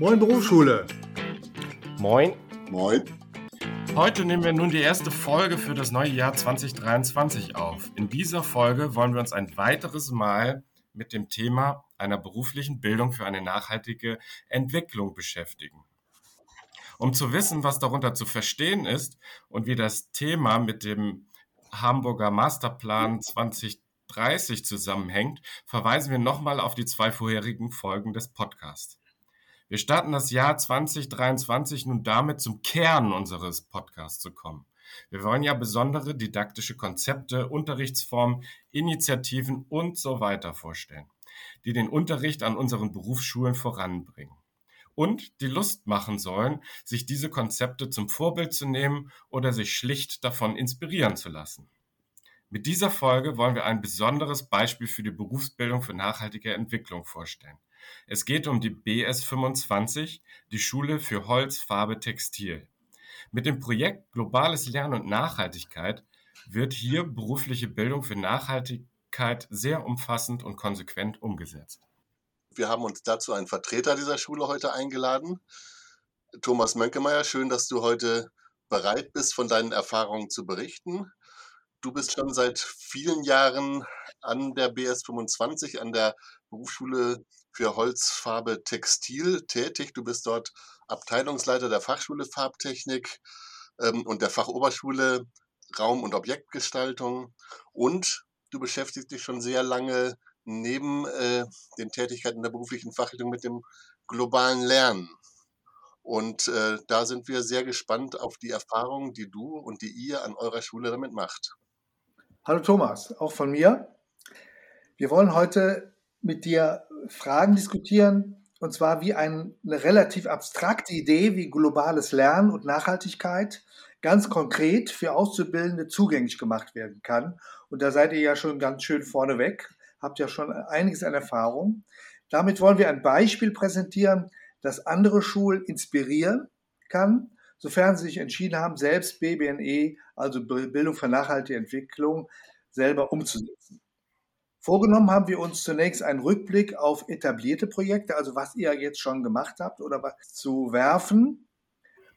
Moin Berufsschule. Moin. Moin. Heute nehmen wir nun die erste Folge für das neue Jahr 2023 auf. In dieser Folge wollen wir uns ein weiteres Mal mit dem Thema einer beruflichen Bildung für eine nachhaltige Entwicklung beschäftigen. Um zu wissen, was darunter zu verstehen ist und wie das Thema mit dem Hamburger Masterplan 2030 zusammenhängt, verweisen wir nochmal auf die zwei vorherigen Folgen des Podcasts. Wir starten das Jahr 2023 nun damit, zum Kern unseres Podcasts zu kommen. Wir wollen ja besondere didaktische Konzepte, Unterrichtsformen, Initiativen und so weiter vorstellen, die den Unterricht an unseren Berufsschulen voranbringen. Und die Lust machen sollen, sich diese Konzepte zum Vorbild zu nehmen oder sich schlicht davon inspirieren zu lassen. Mit dieser Folge wollen wir ein besonderes Beispiel für die Berufsbildung für nachhaltige Entwicklung vorstellen. Es geht um die BS 25, die Schule für Holz, Farbe, Textil. Mit dem Projekt Globales Lernen und Nachhaltigkeit wird hier berufliche Bildung für Nachhaltigkeit sehr umfassend und konsequent umgesetzt. Wir haben uns dazu einen Vertreter dieser Schule heute eingeladen. Thomas Mönkemeyer, schön, dass du heute bereit bist, von deinen Erfahrungen zu berichten. Du bist schon seit vielen Jahren an der BS 25, an der Berufsschule für Holzfarbe Textil tätig. Du bist dort Abteilungsleiter der Fachschule Farbtechnik ähm, und der Fachoberschule Raum- und Objektgestaltung. Und du beschäftigst dich schon sehr lange neben äh, den Tätigkeiten der beruflichen Fachrichtung mit dem globalen Lernen. Und äh, da sind wir sehr gespannt auf die Erfahrungen, die du und die ihr an eurer Schule damit macht. Hallo Thomas, auch von mir. Wir wollen heute mit dir Fragen diskutieren, und zwar wie ein, eine relativ abstrakte Idee wie globales Lernen und Nachhaltigkeit ganz konkret für Auszubildende zugänglich gemacht werden kann. Und da seid ihr ja schon ganz schön vorneweg, habt ja schon einiges an Erfahrung. Damit wollen wir ein Beispiel präsentieren, das andere Schulen inspirieren kann, sofern sie sich entschieden haben, selbst BBNE, also Bildung für nachhaltige Entwicklung, selber umzusetzen. Vorgenommen haben wir uns zunächst einen Rückblick auf etablierte Projekte, also was ihr jetzt schon gemacht habt oder was zu werfen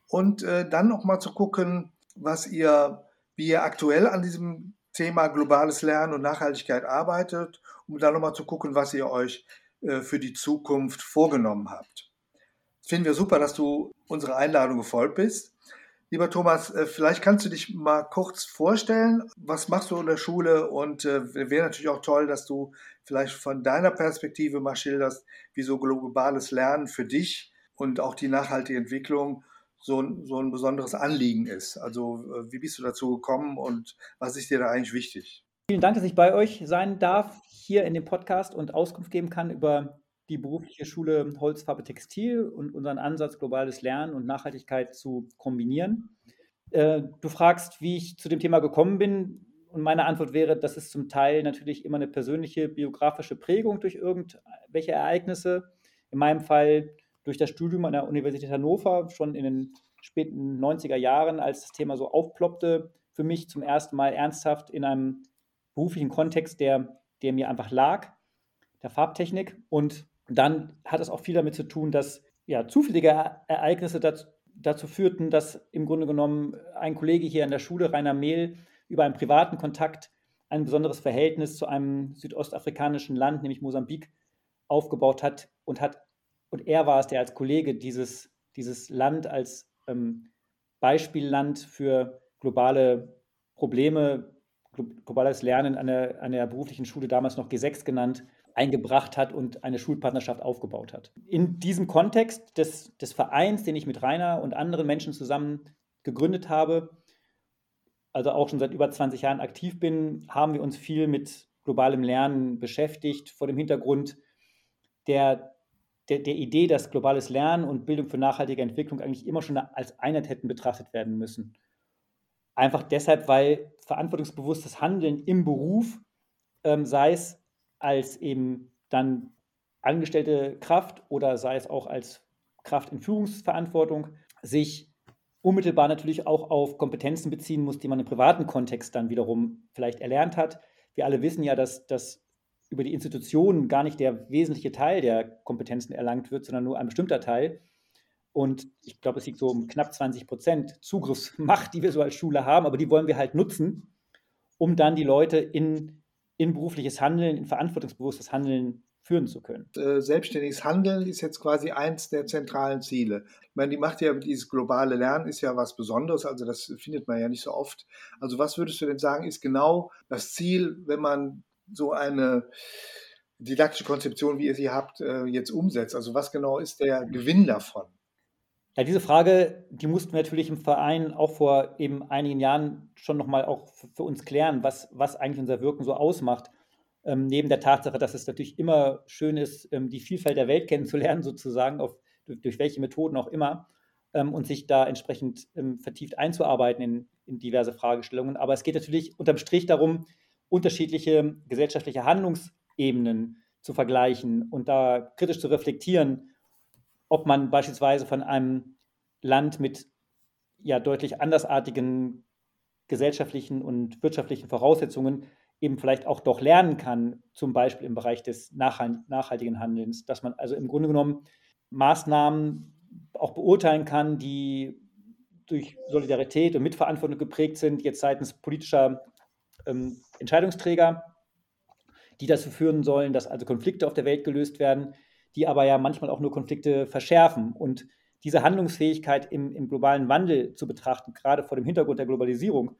und äh, dann nochmal zu gucken, was ihr, wie ihr aktuell an diesem Thema globales Lernen und Nachhaltigkeit arbeitet, um dann nochmal zu gucken, was ihr euch äh, für die Zukunft vorgenommen habt. Finden wir super, dass du unserer Einladung gefolgt bist. Lieber Thomas, äh, vielleicht kannst du dich mal kurz vorstellen. Was machst du in der Schule? Und äh, wäre natürlich auch toll, dass du vielleicht von deiner Perspektive mal schilderst, wie so globales Lernen für dich und auch die nachhaltige Entwicklung so ein, so ein besonderes Anliegen ist. Also äh, wie bist du dazu gekommen und was ist dir da eigentlich wichtig? Vielen Dank, dass ich bei euch sein darf, hier in dem Podcast und Auskunft geben kann über die berufliche Schule Holzfarbe Textil und unseren Ansatz, globales Lernen und Nachhaltigkeit zu kombinieren. Äh, du fragst, wie ich zu dem Thema gekommen bin. Und meine Antwort wäre, das ist zum Teil natürlich immer eine persönliche biografische Prägung durch irgendwelche Ereignisse. In meinem Fall durch das Studium an der Universität Hannover schon in den späten 90er Jahren, als das Thema so aufploppte, für mich zum ersten Mal ernsthaft in einem beruflichen Kontext, der, der mir einfach lag, der Farbtechnik. Und dann hat es auch viel damit zu tun, dass ja, zufällige Ereignisse dazu, dazu führten, dass im Grunde genommen ein Kollege hier an der Schule, Rainer Mehl, über einen privaten Kontakt ein besonderes Verhältnis zu einem südostafrikanischen Land, nämlich Mosambik, aufgebaut hat und hat und er war es, der als Kollege dieses, dieses Land als ähm, Beispielland für globale Probleme, globales Lernen an der, an der beruflichen Schule, damals noch G6 genannt, eingebracht hat und eine Schulpartnerschaft aufgebaut hat. In diesem Kontext des, des Vereins, den ich mit Rainer und anderen Menschen zusammen gegründet habe, also auch schon seit über 20 Jahren aktiv bin, haben wir uns viel mit globalem Lernen beschäftigt, vor dem Hintergrund der, der, der Idee, dass globales Lernen und Bildung für nachhaltige Entwicklung eigentlich immer schon als Einheit hätten betrachtet werden müssen. Einfach deshalb, weil verantwortungsbewusstes Handeln im Beruf, ähm, sei es als eben dann angestellte Kraft oder sei es auch als Kraft in Führungsverantwortung sich unmittelbar natürlich auch auf Kompetenzen beziehen muss, die man im privaten Kontext dann wiederum vielleicht erlernt hat. Wir alle wissen ja, dass, dass über die Institutionen gar nicht der wesentliche Teil der Kompetenzen erlangt wird, sondern nur ein bestimmter Teil. Und ich glaube, es liegt so um knapp 20 Prozent Zugriffsmacht, die wir so als Schule haben, aber die wollen wir halt nutzen, um dann die Leute in, in berufliches Handeln, in verantwortungsbewusstes Handeln führen zu können. Äh, selbstständiges Handeln ist jetzt quasi eins der zentralen Ziele. Ich meine, die macht ja dieses globale Lernen ist ja was Besonderes, also das findet man ja nicht so oft. Also was würdest du denn sagen, ist genau das Ziel, wenn man so eine didaktische Konzeption, wie ihr sie habt, äh, jetzt umsetzt? Also was genau ist der Gewinn davon? Ja, diese Frage, die mussten wir natürlich im Verein auch vor eben einigen Jahren schon nochmal auch für uns klären, was, was eigentlich unser Wirken so ausmacht. Ähm, neben der Tatsache, dass es natürlich immer schön ist, ähm, die Vielfalt der Welt kennenzulernen, sozusagen, auf, durch, durch welche Methoden auch immer, ähm, und sich da entsprechend ähm, vertieft einzuarbeiten in, in diverse Fragestellungen. Aber es geht natürlich unterm Strich darum, unterschiedliche gesellschaftliche Handlungsebenen zu vergleichen und da kritisch zu reflektieren, ob man beispielsweise von einem Land mit ja deutlich andersartigen gesellschaftlichen und wirtschaftlichen Voraussetzungen eben vielleicht auch doch lernen kann, zum Beispiel im Bereich des nachhaltigen Handelns, dass man also im Grunde genommen Maßnahmen auch beurteilen kann, die durch Solidarität und Mitverantwortung geprägt sind, jetzt seitens politischer ähm, Entscheidungsträger, die dazu führen sollen, dass also Konflikte auf der Welt gelöst werden, die aber ja manchmal auch nur Konflikte verschärfen. Und diese Handlungsfähigkeit im, im globalen Wandel zu betrachten, gerade vor dem Hintergrund der Globalisierung,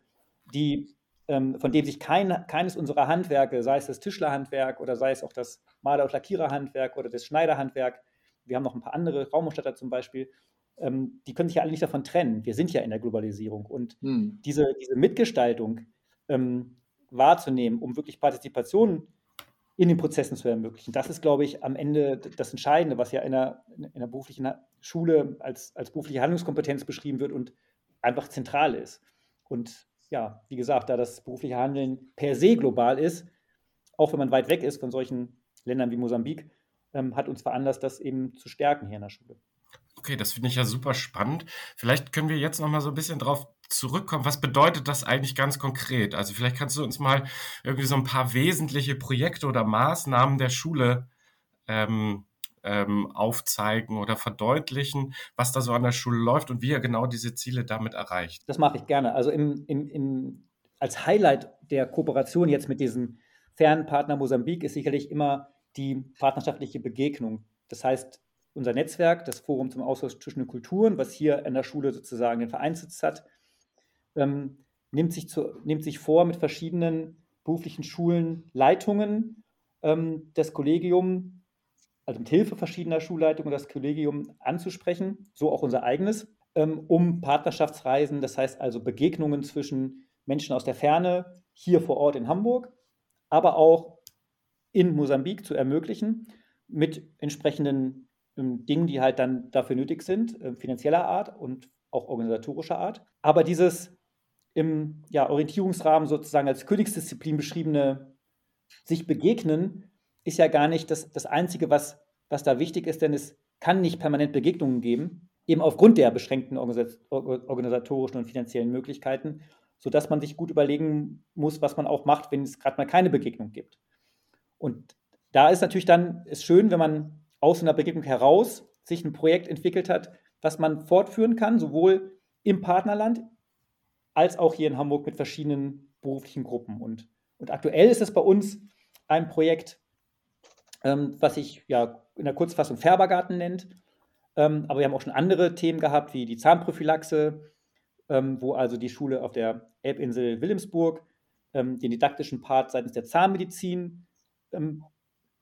die, ähm, von dem sich kein, keines unserer Handwerke, sei es das Tischlerhandwerk oder sei es auch das Maler- und Lackiererhandwerk oder das Schneiderhandwerk, wir haben noch ein paar andere, Raumausstatter zum Beispiel, ähm, die können sich ja alle nicht davon trennen. Wir sind ja in der Globalisierung. Und hm. diese, diese Mitgestaltung ähm, wahrzunehmen, um wirklich Partizipation in den Prozessen zu ermöglichen. Das ist, glaube ich, am Ende das Entscheidende, was ja in einer, in einer beruflichen Schule als, als berufliche Handlungskompetenz beschrieben wird und einfach zentral ist. Und ja, wie gesagt, da das berufliche Handeln per se global ist, auch wenn man weit weg ist von solchen Ländern wie Mosambik, ähm, hat uns veranlasst, das eben zu stärken hier in der Schule. Okay, das finde ich ja super spannend. Vielleicht können wir jetzt noch mal so ein bisschen drauf zurückkommen. Was bedeutet das eigentlich ganz konkret? Also vielleicht kannst du uns mal irgendwie so ein paar wesentliche Projekte oder Maßnahmen der Schule ähm, ähm, aufzeigen oder verdeutlichen, was da so an der Schule läuft und wie ihr genau diese Ziele damit erreicht. Das mache ich gerne. Also im, im, im, als Highlight der Kooperation jetzt mit diesem fernen Partner Mosambik ist sicherlich immer die partnerschaftliche Begegnung. Das heißt, unser Netzwerk, das Forum zum Austausch zwischen den Kulturen, was hier an der Schule sozusagen den Vereinssitz hat, ähm, nimmt, sich zu, nimmt sich vor, mit verschiedenen beruflichen Schulen Leitungen ähm, das Kollegium, also mit Hilfe verschiedener Schulleitungen das Kollegium anzusprechen, so auch unser eigenes, ähm, um Partnerschaftsreisen, das heißt also Begegnungen zwischen Menschen aus der Ferne hier vor Ort in Hamburg, aber auch in Mosambik zu ermöglichen mit entsprechenden ähm, Dingen, die halt dann dafür nötig sind, äh, finanzieller Art und auch organisatorischer Art. Aber dieses im ja, Orientierungsrahmen sozusagen als Königsdisziplin beschriebene sich begegnen, ist ja gar nicht das, das Einzige, was, was da wichtig ist, denn es kann nicht permanent Begegnungen geben, eben aufgrund der beschränkten organisatorischen und finanziellen Möglichkeiten, sodass man sich gut überlegen muss, was man auch macht, wenn es gerade mal keine Begegnung gibt. Und da ist natürlich dann ist schön, wenn man aus einer Begegnung heraus sich ein Projekt entwickelt hat, was man fortführen kann, sowohl im Partnerland als auch hier in Hamburg mit verschiedenen beruflichen Gruppen. Und, und aktuell ist es bei uns ein Projekt, ähm, was sich ja in der Kurzfassung Färbergarten nennt. Ähm, aber wir haben auch schon andere Themen gehabt, wie die Zahnprophylaxe, ähm, wo also die Schule auf der Elbinsel Wilhelmsburg ähm, den didaktischen Part seitens der Zahnmedizin ähm,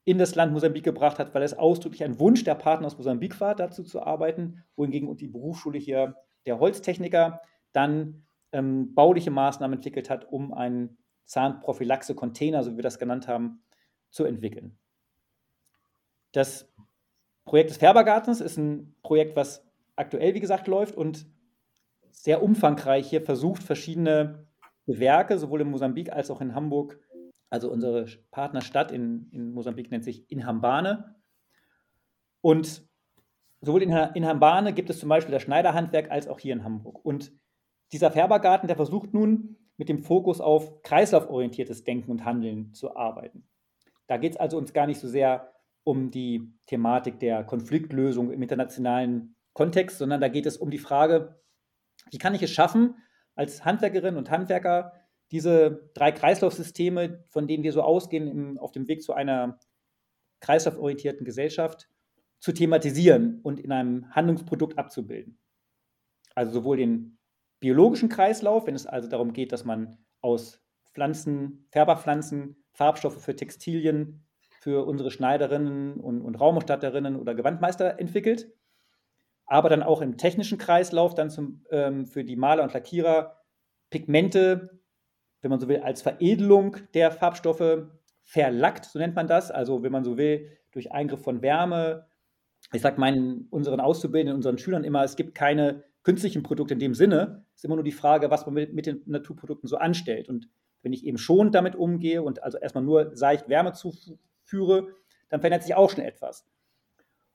in das Land Mosambik gebracht hat, weil es ausdrücklich ein Wunsch der Partner aus Mosambik war, dazu zu arbeiten, wohingegen die Berufsschule hier der Holztechniker dann ähm, bauliche Maßnahmen entwickelt hat, um einen Zahnprophylaxe-Container, so wie wir das genannt haben, zu entwickeln. Das Projekt des Färbergartens ist ein Projekt, was aktuell, wie gesagt, läuft und sehr umfangreich hier versucht, verschiedene Gewerke, sowohl in Mosambik als auch in Hamburg, also unsere Partnerstadt in, in Mosambik nennt sich Inhambane. Und sowohl in, in Hambane gibt es zum Beispiel das Schneiderhandwerk als auch hier in Hamburg. Und dieser Färbergarten, der versucht nun mit dem Fokus auf kreislauforientiertes Denken und Handeln zu arbeiten. Da geht es also uns gar nicht so sehr um die Thematik der Konfliktlösung im internationalen Kontext, sondern da geht es um die Frage, wie kann ich es schaffen, als Handwerkerin und Handwerker diese drei Kreislaufsysteme, von denen wir so ausgehen, im, auf dem Weg zu einer kreislauforientierten Gesellschaft, zu thematisieren und in einem Handlungsprodukt abzubilden. Also sowohl den biologischen Kreislauf, wenn es also darum geht, dass man aus Pflanzen, Färberpflanzen, Farbstoffe für Textilien, für unsere Schneiderinnen und, und Raumausstatterinnen oder Gewandmeister entwickelt, aber dann auch im technischen Kreislauf dann zum, ähm, für die Maler und Lackierer Pigmente, wenn man so will, als Veredelung der Farbstoffe verlackt, so nennt man das. Also wenn man so will, durch Eingriff von Wärme. Ich sage meinen unseren Auszubildenden, unseren Schülern immer, es gibt keine künstlichen Produkte in dem Sinne. Ist immer nur die Frage, was man mit, mit den Naturprodukten so anstellt. Und wenn ich eben schon damit umgehe und also erstmal nur seicht Wärme zuführe, dann verändert sich auch schon etwas.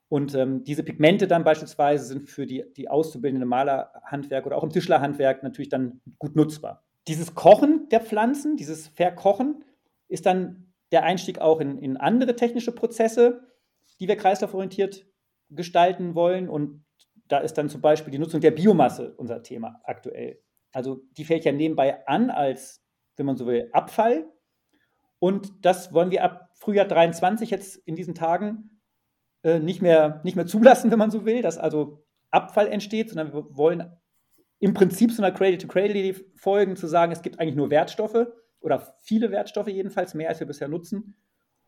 Und ähm, diese Pigmente dann beispielsweise sind für die, die auszubildende Malerhandwerk oder auch im Tischlerhandwerk natürlich dann gut nutzbar. Dieses Kochen der Pflanzen, dieses Verkochen, ist dann der Einstieg auch in, in andere technische Prozesse, die wir kreislauforientiert gestalten wollen. Und da ist dann zum Beispiel die Nutzung der Biomasse unser Thema aktuell. Also die fällt ja nebenbei an als, wenn man so will, Abfall. Und das wollen wir ab Frühjahr 23 jetzt in diesen Tagen äh, nicht, mehr, nicht mehr zulassen, wenn man so will, dass also Abfall entsteht, sondern wir wollen im Prinzip so einer Cradle-to-Cradle folgen, zu sagen, es gibt eigentlich nur Wertstoffe oder viele Wertstoffe jedenfalls, mehr als wir bisher nutzen.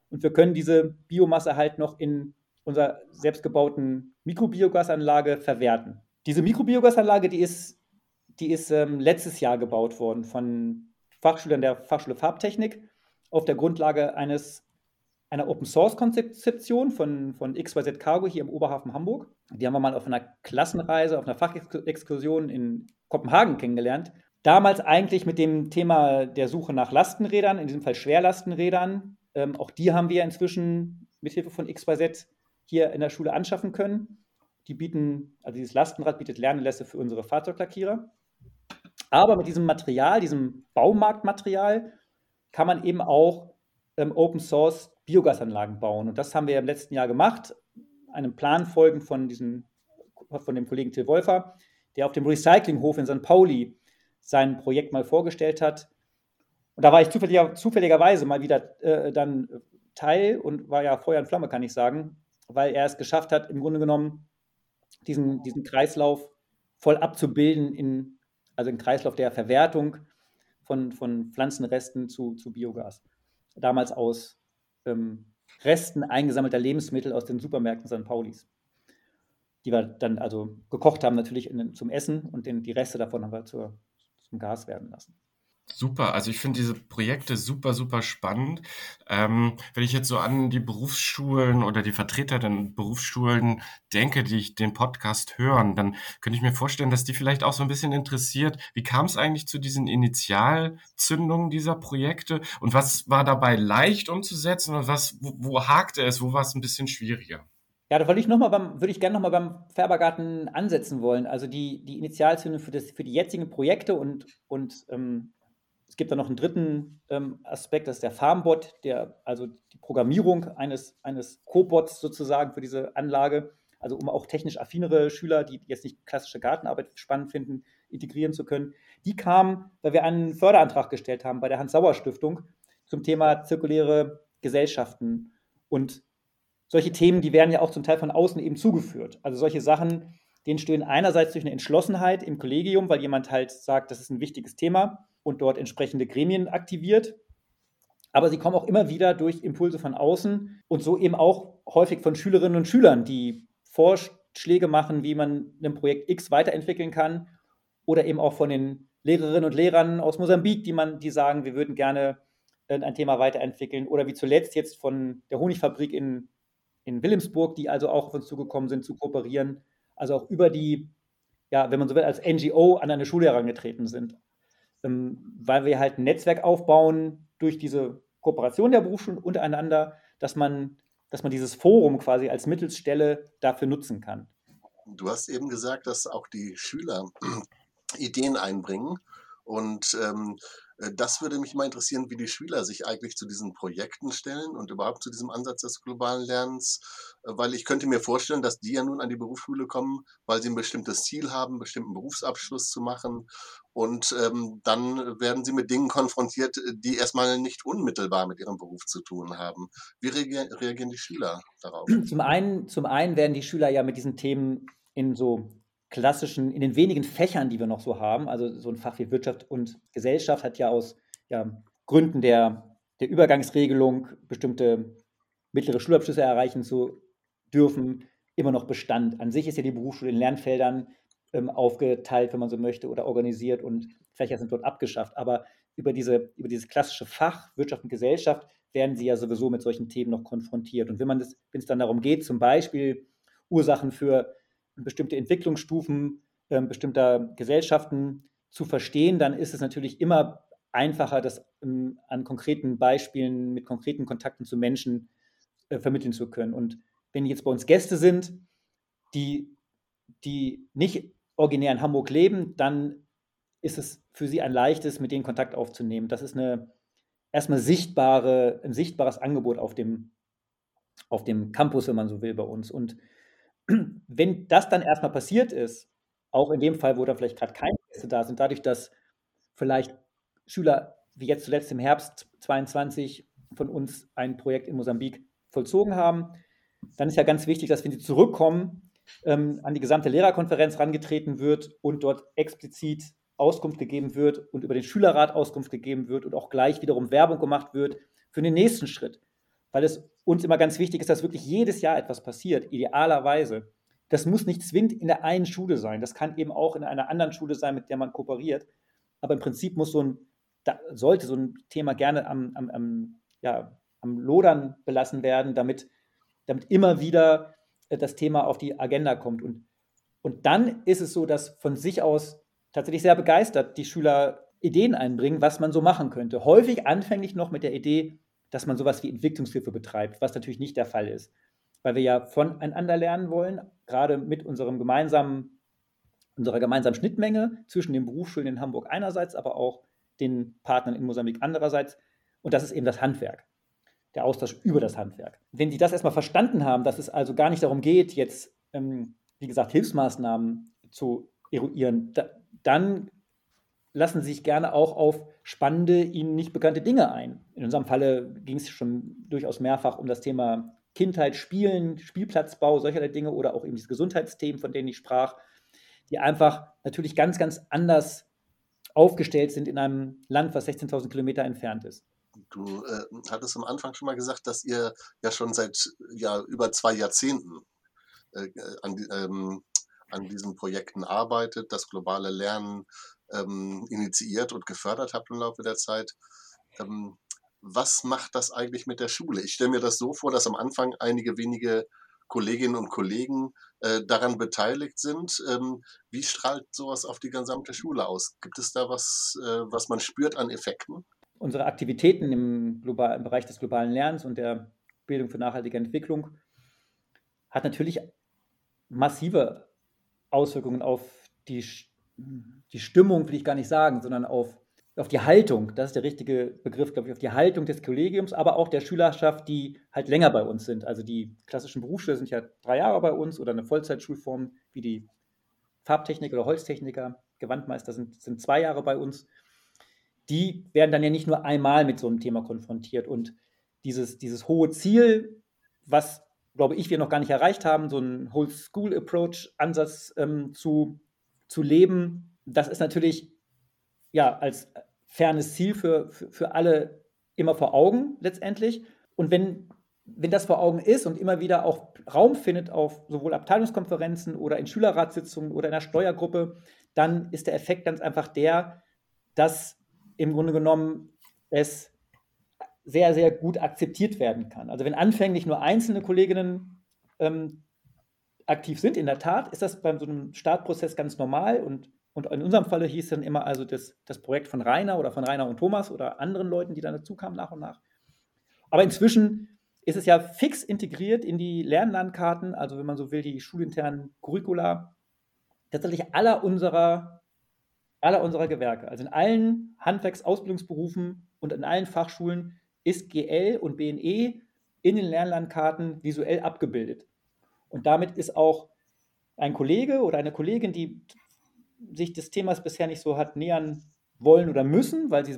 Und wir können diese Biomasse halt noch in unserer selbstgebauten Mikrobiogasanlage verwerten. Diese Mikrobiogasanlage, die ist, die ist ähm, letztes Jahr gebaut worden von Fachschülern der Fachschule Farbtechnik auf der Grundlage eines einer Open Source Konzeption von, von XYZ Cargo hier im Oberhafen Hamburg. Die haben wir mal auf einer Klassenreise, auf einer Fachexkursion in Kopenhagen kennengelernt. Damals eigentlich mit dem Thema der Suche nach Lastenrädern, in diesem Fall Schwerlastenrädern. Ähm, auch die haben wir inzwischen mit Hilfe von XYZ hier in der Schule anschaffen können. Die bieten, also dieses Lastenrad bietet Lernlässe für unsere Fahrzeuglackierer. Aber mit diesem Material, diesem Baumarktmaterial, kann man eben auch ähm, Open Source Biogasanlagen bauen. Und das haben wir im letzten Jahr gemacht, einem Plan folgend von, diesem, von dem Kollegen Till Wolfer, der auf dem Recyclinghof in St. Pauli sein Projekt mal vorgestellt hat. Und da war ich zufälliger, zufälligerweise mal wieder äh, dann Teil und war ja Feuer und Flamme, kann ich sagen, weil er es geschafft hat, im Grunde genommen diesen, diesen Kreislauf voll abzubilden, in, also einen Kreislauf der Verwertung von, von Pflanzenresten zu, zu Biogas. Damals aus ähm, Resten eingesammelter Lebensmittel aus den Supermärkten St. Paulis. Die wir dann also gekocht haben, natürlich in, zum Essen und den, die Reste davon haben wir zur, zum Gas werden lassen. Super, also ich finde diese Projekte super, super spannend. Ähm, wenn ich jetzt so an die Berufsschulen oder die Vertreter der Berufsschulen denke, die ich den Podcast hören, dann könnte ich mir vorstellen, dass die vielleicht auch so ein bisschen interessiert, wie kam es eigentlich zu diesen Initialzündungen dieser Projekte und was war dabei leicht umzusetzen und was, wo, wo hakte es, wo war es ein bisschen schwieriger? Ja, da würde ich, noch mal beim, würde ich gerne nochmal beim Färbergarten ansetzen wollen. Also die, die Initialzündung für, das, für die jetzigen Projekte und, und ähm, es gibt dann noch einen dritten ähm, Aspekt, das ist der Farmbot, der, also die Programmierung eines, eines Cobots sozusagen für diese Anlage, also um auch technisch affinere Schüler, die jetzt nicht klassische Gartenarbeit spannend finden, integrieren zu können. Die kamen, weil wir einen Förderantrag gestellt haben bei der Hans-Sauer-Stiftung zum Thema zirkuläre Gesellschaften. Und solche Themen, die werden ja auch zum Teil von außen eben zugeführt. Also solche Sachen, denen stehen einerseits durch eine Entschlossenheit im Kollegium, weil jemand halt sagt, das ist ein wichtiges Thema und dort entsprechende Gremien aktiviert. Aber sie kommen auch immer wieder durch Impulse von außen und so eben auch häufig von Schülerinnen und Schülern, die Vorschläge machen, wie man ein Projekt X weiterentwickeln kann oder eben auch von den Lehrerinnen und Lehrern aus Mosambik, die man, die sagen, wir würden gerne äh, ein Thema weiterentwickeln oder wie zuletzt jetzt von der Honigfabrik in, in Wilhelmsburg, die also auch auf uns zugekommen sind, zu kooperieren, also auch über die, ja, wenn man so will, als NGO an eine Schule herangetreten sind ähm, weil wir halt ein Netzwerk aufbauen durch diese Kooperation der Berufsschulen untereinander, dass man, dass man dieses Forum quasi als Mittelsstelle dafür nutzen kann. Du hast eben gesagt, dass auch die Schüler Ideen einbringen. Und ähm, Äh, das würde mich mal interessieren, wie die Schüler sich eigentlich zu diesen Projekten stellen und überhaupt zu diesem Ansatz des globalen Lernens, äh, weil ich könnte mir vorstellen, dass die ja nun an die Berufsschule kommen, weil sie ein bestimmtes Ziel haben, einen bestimmten Berufsabschluss zu machen und ähm, dann werden sie mit Dingen konfrontiert, die erstmal nicht unmittelbar mit ihrem Beruf zu tun haben. Wie reagieren die Schüler darauf? Zum einen, zum einen werden die Schüler ja mit diesen Themen in so klassischen, in den wenigen Fächern, die wir noch so haben, also so ein Fach wie Wirtschaft und Gesellschaft hat ja aus ja, Gründen der, der Übergangsregelung bestimmte mittlere Schulabschlüsse erreichen zu dürfen, immer noch Bestand. An sich ist ja die Berufsschule in Lernfeldern ähm, aufgeteilt, wenn man so möchte, oder organisiert und Fächer sind dort abgeschafft. Aber über, diese, über dieses klassische Fach Wirtschaft und Gesellschaft werden sie ja sowieso mit solchen Themen noch konfrontiert. Und wenn wenn es dann darum geht, zum Beispiel Ursachen für bestimmte Entwicklungsstufen äh, bestimmter Gesellschaften zu verstehen, dann ist es natürlich immer einfacher, das ähm, an konkreten Beispielen, mit konkreten Kontakten zu Menschen äh, vermitteln zu können. Und wenn jetzt bei uns Gäste sind, die, die nicht originär in Hamburg leben, dann ist es für sie ein leichtes, mit denen Kontakt aufzunehmen. Das ist eine erstmal sichtbare, ein sichtbares Angebot auf dem, auf dem Campus, wenn man so will, bei uns. Und wenn das dann erstmal passiert ist, auch in dem Fall, wo da vielleicht gerade keine Gäste da sind, dadurch, dass vielleicht Schüler wie jetzt zuletzt im Herbst 22 von uns ein Projekt in Mosambik vollzogen haben, dann ist ja ganz wichtig, dass wenn sie zurückkommen, ähm, an die gesamte Lehrerkonferenz herangetreten wird und dort explizit Auskunft gegeben wird und über den Schülerrat Auskunft gegeben wird und auch gleich wiederum Werbung gemacht wird für den nächsten Schritt. Weil es uns immer ganz wichtig ist, dass wirklich jedes Jahr etwas passiert, idealerweise. Das muss nicht zwingend in der einen Schule sein. Das kann eben auch in einer anderen Schule sein, mit der man kooperiert. Aber im Prinzip muss so ein, sollte so ein Thema gerne am, am, am, ja, am Lodern belassen werden, damit, damit immer wieder äh, das Thema auf die Agenda kommt. Und, und dann ist es so, dass von sich aus tatsächlich sehr begeistert die Schüler Ideen einbringen, was man so machen könnte. Häufig anfänglich noch mit der Idee, dass man sowas wie Entwicklungshilfe betreibt, was natürlich nicht der Fall ist, weil wir ja voneinander lernen wollen, gerade mit unserem gemeinsamen, unserer gemeinsamen Schnittmenge zwischen den Berufsschulen in Hamburg einerseits, aber auch den Partnern in Mosambik andererseits. Und das ist eben das Handwerk, der Austausch über das Handwerk. Wenn Sie das erstmal verstanden haben, dass es also gar nicht darum geht, jetzt, ähm, wie gesagt, Hilfsmaßnahmen zu eruieren, da, dann lassen sich gerne auch auf spannende, Ihnen nicht bekannte Dinge ein. In unserem Falle ging es schon durchaus mehrfach um das Thema Kindheit, Spielen, Spielplatzbau, solcher Dinge oder auch eben diese Gesundheitsthemen, von denen ich sprach, die einfach natürlich ganz, ganz anders aufgestellt sind in einem Land, was 16.000 Kilometer entfernt ist. Du äh, hattest am Anfang schon mal gesagt, dass ihr ja schon seit ja, über zwei Jahrzehnten äh, an, ähm, an diesen Projekten arbeitet, das globale Lernen ähm, initiiert und gefördert habt im Laufe der Zeit. Ähm, was macht das eigentlich mit der Schule? Ich stelle mir das so vor, dass am Anfang einige wenige Kolleginnen und Kollegen äh, daran beteiligt sind. Ähm, wie strahlt sowas auf die gesamte Schule aus? Gibt es da was, äh, was man spürt an Effekten? Unsere Aktivitäten im, global, im Bereich des globalen Lernens und der Bildung für nachhaltige Entwicklung hat natürlich massive Auswirkungen auf die die Stimmung will ich gar nicht sagen, sondern auf, auf die Haltung, das ist der richtige Begriff, glaube ich, auf die Haltung des Kollegiums, aber auch der Schülerschaft, die halt länger bei uns sind. Also die klassischen Berufsschüler sind ja drei Jahre bei uns oder eine Vollzeitschulform wie die Farbtechniker oder Holztechniker, Gewandmeister sind, sind zwei Jahre bei uns. Die werden dann ja nicht nur einmal mit so einem Thema konfrontiert und dieses, dieses hohe Ziel, was, glaube ich, wir noch gar nicht erreicht haben, so einen Whole School Approach Ansatz ähm, zu zu leben, das ist natürlich ja als fernes Ziel für, für, für alle immer vor Augen letztendlich. Und wenn, wenn das vor Augen ist und immer wieder auch Raum findet auf sowohl Abteilungskonferenzen oder in Schülerratssitzungen oder in einer Steuergruppe, dann ist der Effekt ganz einfach der, dass im Grunde genommen es sehr, sehr gut akzeptiert werden kann. Also wenn anfänglich nur einzelne Kolleginnen ähm, aktiv sind. In der Tat ist das bei so einem Startprozess ganz normal und, und in unserem Falle hieß dann immer also das, das Projekt von Rainer oder von Rainer und Thomas oder anderen Leuten, die dann dazu kamen nach und nach. Aber inzwischen ist es ja fix integriert in die Lernlandkarten, also wenn man so will, die schulinternen Curricula tatsächlich aller unserer aller unserer Gewerke, also in allen Handwerksausbildungsberufen und in allen Fachschulen, ist GL und BNE in den Lernlandkarten visuell abgebildet. Und damit ist auch ein Kollege oder eine Kollegin, die sich des Themas bisher nicht so hat nähern wollen oder müssen, weil sie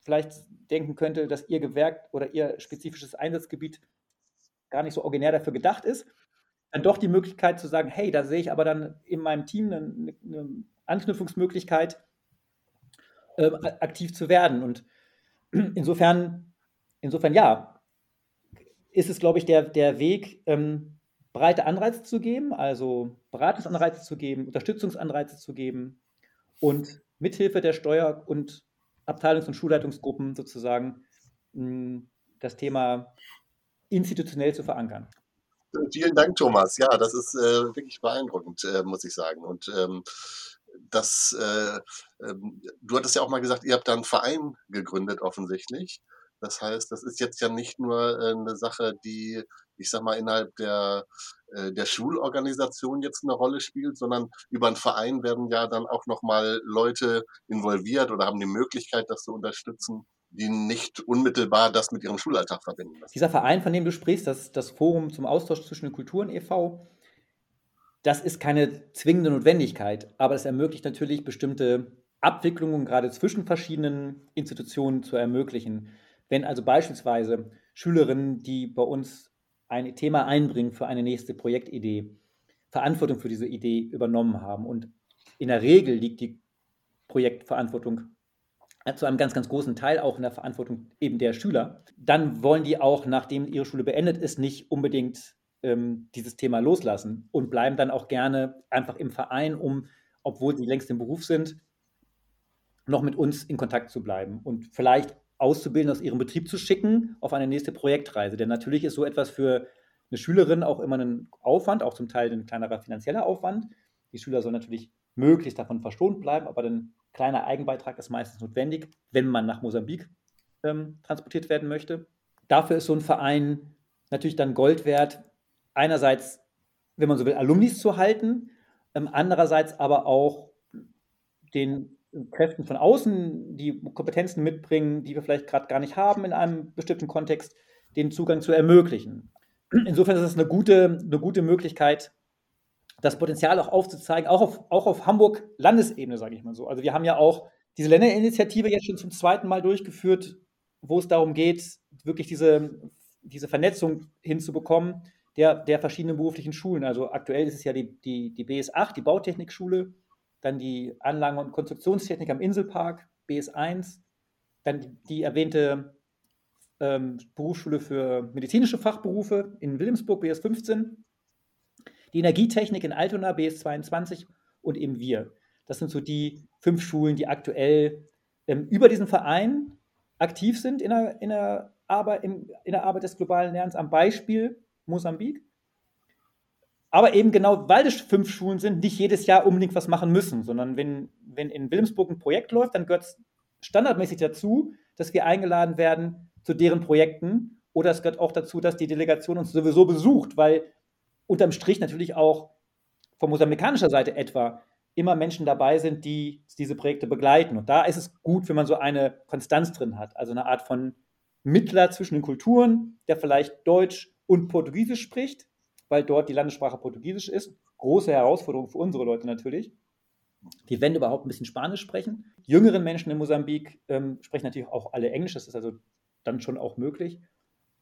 vielleicht denken könnte, dass ihr Gewerk oder ihr spezifisches Einsatzgebiet gar nicht so originär dafür gedacht ist, dann doch die Möglichkeit zu sagen, hey, da sehe ich aber dann in meinem Team eine, eine Anknüpfungsmöglichkeit, äh, aktiv zu werden. Und insofern, insofern ja, ist es, glaube ich, der, der Weg, ähm, breite Anreize zu geben, also Beratungsanreize zu geben, Unterstützungsanreize zu geben und mithilfe der Steuer- und Abteilungs- und Schulleitungsgruppen sozusagen mh, das Thema institutionell zu verankern. Vielen Dank, Thomas. Ja, das ist äh, wirklich beeindruckend, äh, muss ich sagen. Und ähm, das, äh, ähm, du hattest ja auch mal gesagt, ihr habt da einen Verein gegründet, offensichtlich. Das heißt, das ist jetzt ja nicht nur äh, eine Sache, die, ich sag mal, innerhalb der, äh, der Schulorganisation jetzt eine Rolle spielt, sondern über einen Verein werden ja dann auch nochmal Leute involviert oder haben die Möglichkeit, das zu unterstützen, die nicht unmittelbar das mit ihrem Schulalltag verbinden. Dieser Verein, von dem du sprichst, das, das Forum zum Austausch zwischen den Kulturen e.V., das ist keine zwingende Notwendigkeit, aber es ermöglicht natürlich bestimmte Abwicklungen gerade zwischen verschiedenen Institutionen zu ermöglichen. Wenn also beispielsweise Schülerinnen, die bei uns ein Thema einbringen für eine nächste Projektidee, Verantwortung für diese Idee übernommen haben und in der Regel liegt die Projektverantwortung zu einem ganz, ganz großen Teil auch in der Verantwortung eben der Schüler, dann wollen die auch, nachdem ihre Schule beendet ist, nicht unbedingt ähm, dieses Thema loslassen und bleiben dann auch gerne einfach im Verein, um, obwohl sie längst im Beruf sind, noch mit uns in Kontakt zu bleiben und vielleicht auszubilden, aus ihrem Betrieb zu schicken auf eine nächste Projektreise. Denn natürlich ist so etwas für eine Schülerin auch immer ein Aufwand, auch zum Teil ein kleinerer finanzieller Aufwand. Die Schüler sollen natürlich möglichst davon verschont bleiben, aber ein kleiner Eigenbeitrag ist meistens notwendig, wenn man nach Mosambik ähm, transportiert werden möchte. Dafür ist so ein Verein natürlich dann Gold wert, einerseits, wenn man so will, Alumnis zu halten, ähm, andererseits aber auch den Kräften von außen, die Kompetenzen mitbringen, die wir vielleicht gerade gar nicht haben in einem bestimmten Kontext, den Zugang zu ermöglichen. Insofern ist es eine gute, eine gute Möglichkeit, das Potenzial auch aufzuzeigen, auch auf, auch auf Hamburg-Landesebene, sage ich mal so. Also wir haben ja auch diese Länderinitiative jetzt schon zum zweiten Mal durchgeführt, wo es darum geht, wirklich diese, diese Vernetzung hinzubekommen der, der verschiedenen beruflichen Schulen. Also aktuell ist es ja die, die, die BS8, die Bautechnikschule, dann die Anlagen- und Konstruktionstechnik am Inselpark, BS1, dann die, erwähnte ähm, Berufsschule für medizinische Fachberufe in Wilhelmsburg, BS15, die Energietechnik in Altona, BS22 und eben wir. Das sind so die fünf Schulen, die aktuell ähm, über diesen Verein aktiv sind in der, in, der Arbeit, in, in der Arbeit des globalen Lernens am Beispiel Mosambik. Aber eben genau, weil es fünf Schulen sind, nicht jedes Jahr unbedingt was machen müssen, sondern wenn, wenn in Wilhelmsburg ein Projekt läuft, dann gehört es standardmäßig dazu, dass wir eingeladen werden zu deren Projekten. Oder es gehört auch dazu, dass die Delegation uns sowieso besucht, weil unterm Strich natürlich auch von mosambikanischer Seite etwa immer Menschen dabei sind, die diese Projekte begleiten. Und da ist es gut, wenn man so eine Konstanz drin hat, also eine Art von Mittler zwischen den Kulturen, der vielleicht Deutsch und Portugiesisch spricht, weil dort die Landessprache Portugiesisch ist. Große Herausforderung für unsere Leute natürlich. Die, wenn überhaupt, ein bisschen Spanisch sprechen. Die jüngeren Menschen in Mosambik ähm, sprechen natürlich auch alle Englisch, das ist also dann schon auch möglich.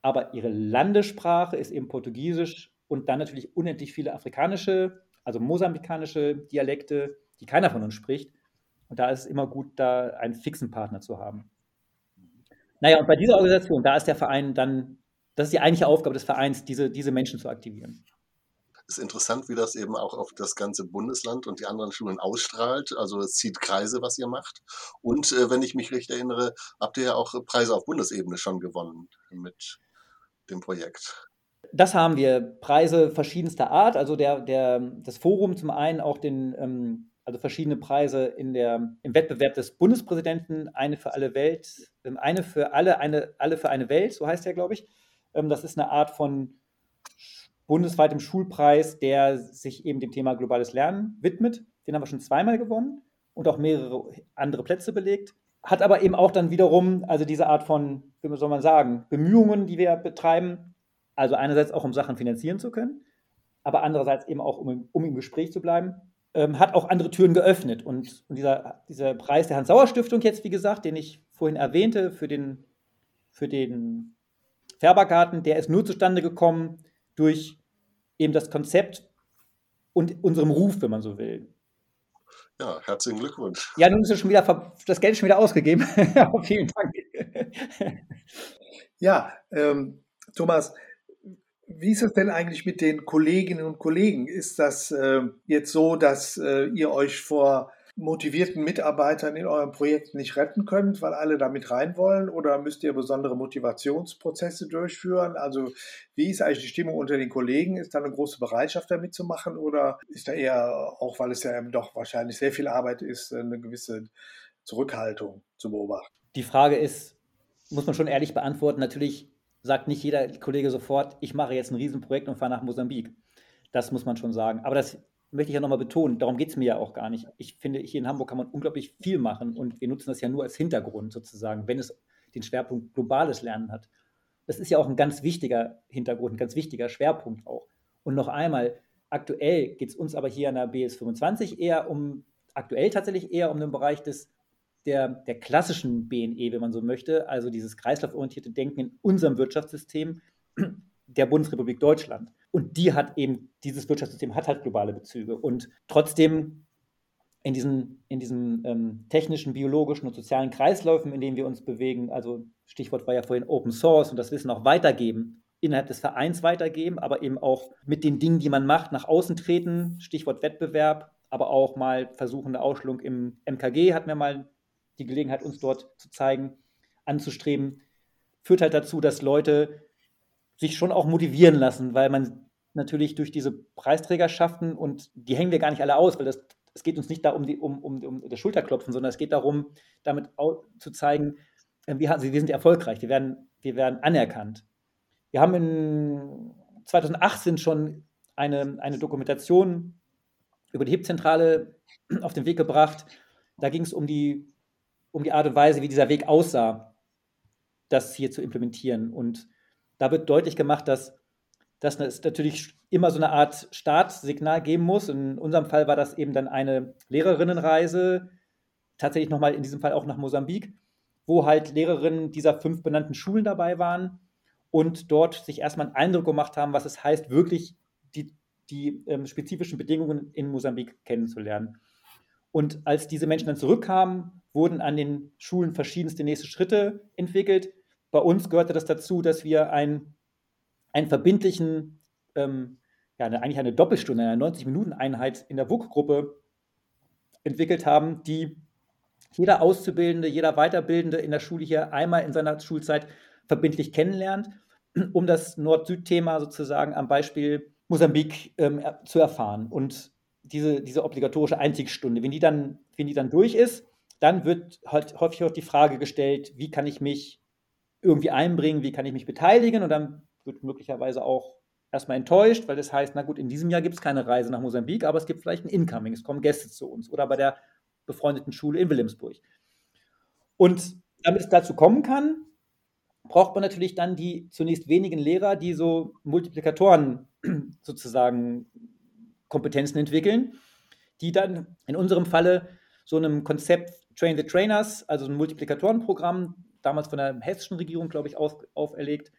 Aber ihre Landessprache ist eben Portugiesisch und dann natürlich unendlich viele afrikanische, also mosambikanische Dialekte, die keiner von uns spricht. Und da ist es immer gut, da einen fixen Partner zu haben. Naja, und bei dieser Organisation, da ist der Verein dann das ist die eigentliche Aufgabe des Vereins, diese, diese Menschen zu aktivieren. Es ist interessant, wie das eben auch auf das ganze Bundesland und die anderen Schulen ausstrahlt. Also es zieht Kreise, was ihr macht. Und äh, wenn ich mich recht erinnere, habt ihr ja auch Preise auf Bundesebene schon gewonnen mit dem Projekt. Das haben wir, Preise verschiedenster Art. Also der, der, das Forum zum einen auch den, ähm, also verschiedene Preise in der, im Wettbewerb des Bundespräsidenten, eine für alle Welt, ähm, eine für alle, eine, alle für eine Welt, so heißt der, glaube ich. Ähm, das ist eine Art von bundesweitem Schulpreis, der sich eben dem Thema globales Lernen widmet. Den haben wir schon zweimal gewonnen. und auch mehrere andere Plätze belegt. Hat aber eben auch dann wiederum, also diese Art von, wie soll man sagen, Bemühungen, die wir betreiben, also einerseits auch um Sachen finanzieren zu können, aber andererseits eben auch, um, um im Gespräch zu bleiben, ähm, hat auch andere Türen geöffnet. Und, und dieser, dieser Preis der Hans-Sauer-Stiftung jetzt, wie gesagt, den ich vorhin erwähnte, für den, für den Färbergarten, der ist nur zustande gekommen durch eben das Konzept und unserem Ruf, wenn man so will. Ja, herzlichen Glückwunsch. Ja, nun ist es schon wieder, das Geld ist schon wieder ausgegeben. Vielen Dank. ja, ähm, Thomas, wie ist es denn eigentlich mit den Kolleginnen und Kollegen? Ist das äh, jetzt so, dass äh, ihr euch vor motivierten Mitarbeitern in eurem Projekt nicht retten könnt, weil alle damit rein wollen? Oder müsst ihr besondere Motivationsprozesse durchführen? Also wie ist eigentlich die Stimmung unter den Kollegen? Ist da eine große Bereitschaft, da mitzumachen? Oder ist da eher, auch weil es ja doch wahrscheinlich sehr viel Arbeit ist, eine gewisse Zurückhaltung zu beobachten? Die Frage ist, muss man schon ehrlich beantworten, natürlich sagt nicht jeder Kollege sofort, ich mache jetzt ein Riesenprojekt und fahre nach Mosambik. Das muss man schon sagen. Aber das möchte ich ja nochmal betonen, darum geht es mir ja auch gar nicht. Ich finde, hier in Hamburg kann man unglaublich viel machen und wir nutzen das ja nur als Hintergrund sozusagen, wenn es den Schwerpunkt globales Lernen hat. Das ist ja auch ein ganz wichtiger Hintergrund, ein ganz wichtiger Schwerpunkt auch. Und noch einmal, aktuell geht es uns aber hier an der BS 25 eher um, aktuell tatsächlich eher um den Bereich des, der, der klassischen BNE, wenn man so möchte, also dieses kreislauforientierte Denken in unserem Wirtschaftssystem der Bundesrepublik Deutschland. Und die hat eben, dieses Wirtschaftssystem hat halt globale Bezüge. Und trotzdem in diesen, in diesen ähm, technischen, biologischen und sozialen Kreisläufen, in denen wir uns bewegen, also Stichwort war ja vorhin Open Source und das Wissen auch weitergeben, innerhalb des Vereins weitergeben, aber eben auch mit den Dingen, die man macht, nach außen treten, Stichwort Wettbewerb, aber auch mal versuchen, eine Ausstellung im MKG hatten wir mal die Gelegenheit, uns dort zu zeigen, anzustreben, führt halt dazu, dass Leute sich schon auch motivieren lassen, weil man natürlich durch diese Preisträgerschaften und die hängen wir gar nicht alle aus, weil das, es geht uns nicht da um, die, um, um, um das Schulterklopfen, sondern es geht darum, damit zu zeigen, äh, wir, wir sind erfolgreich, wir werden, wir werden anerkannt. Wir haben in 2018 schon eine, eine Dokumentation über die HIP-Zentrale auf den Weg gebracht. Da ging es um die, um die Art und Weise, wie dieser Weg aussah, das hier zu implementieren. Und da wird deutlich gemacht, dass dass es natürlich immer so eine Art Startsignal geben muss. In unserem Fall war das eben dann eine Lehrerinnenreise, tatsächlich nochmal in diesem Fall auch nach Mosambik, wo halt Lehrerinnen dieser fünf benannten Schulen dabei waren und dort sich erstmal einen Eindruck gemacht haben, was es heißt, wirklich die, die ähm, spezifischen Bedingungen in Mosambik kennenzulernen. Und als diese Menschen dann zurückkamen, wurden an den Schulen verschiedenste nächste Schritte entwickelt. Bei uns gehörte das dazu, dass wir ein einen verbindlichen, ähm, ja, eine, eigentlich eine Doppelstunde, eine 90-Minuten-Einheit in der WUK-Gruppe entwickelt haben, die jeder Auszubildende, jeder Weiterbildende in der Schule hier einmal in seiner Schulzeit verbindlich kennenlernt, um das Nord-Süd-Thema sozusagen am Beispiel Mosambik ähm, zu erfahren. Und diese, diese obligatorische Einstiegsstunde, wenn die, dann, wenn die dann durch ist, dann wird halt häufig auch die Frage gestellt, wie kann ich mich irgendwie einbringen, wie kann ich mich beteiligen? Und dann wird möglicherweise auch erstmal enttäuscht, weil das heißt, na gut, in diesem Jahr gibt es keine Reise nach Mosambik, aber es gibt vielleicht ein Incoming, es kommen Gäste zu uns oder bei der befreundeten Schule in Wilhelmsburg. Und damit es dazu kommen kann, braucht man natürlich dann die zunächst wenigen Lehrer, die so Multiplikatoren sozusagen Kompetenzen entwickeln, die dann in unserem Falle so einem Konzept Train the Trainers, also ein Multiplikatorenprogramm, damals von der hessischen Regierung, glaube ich, auf, auferlegt,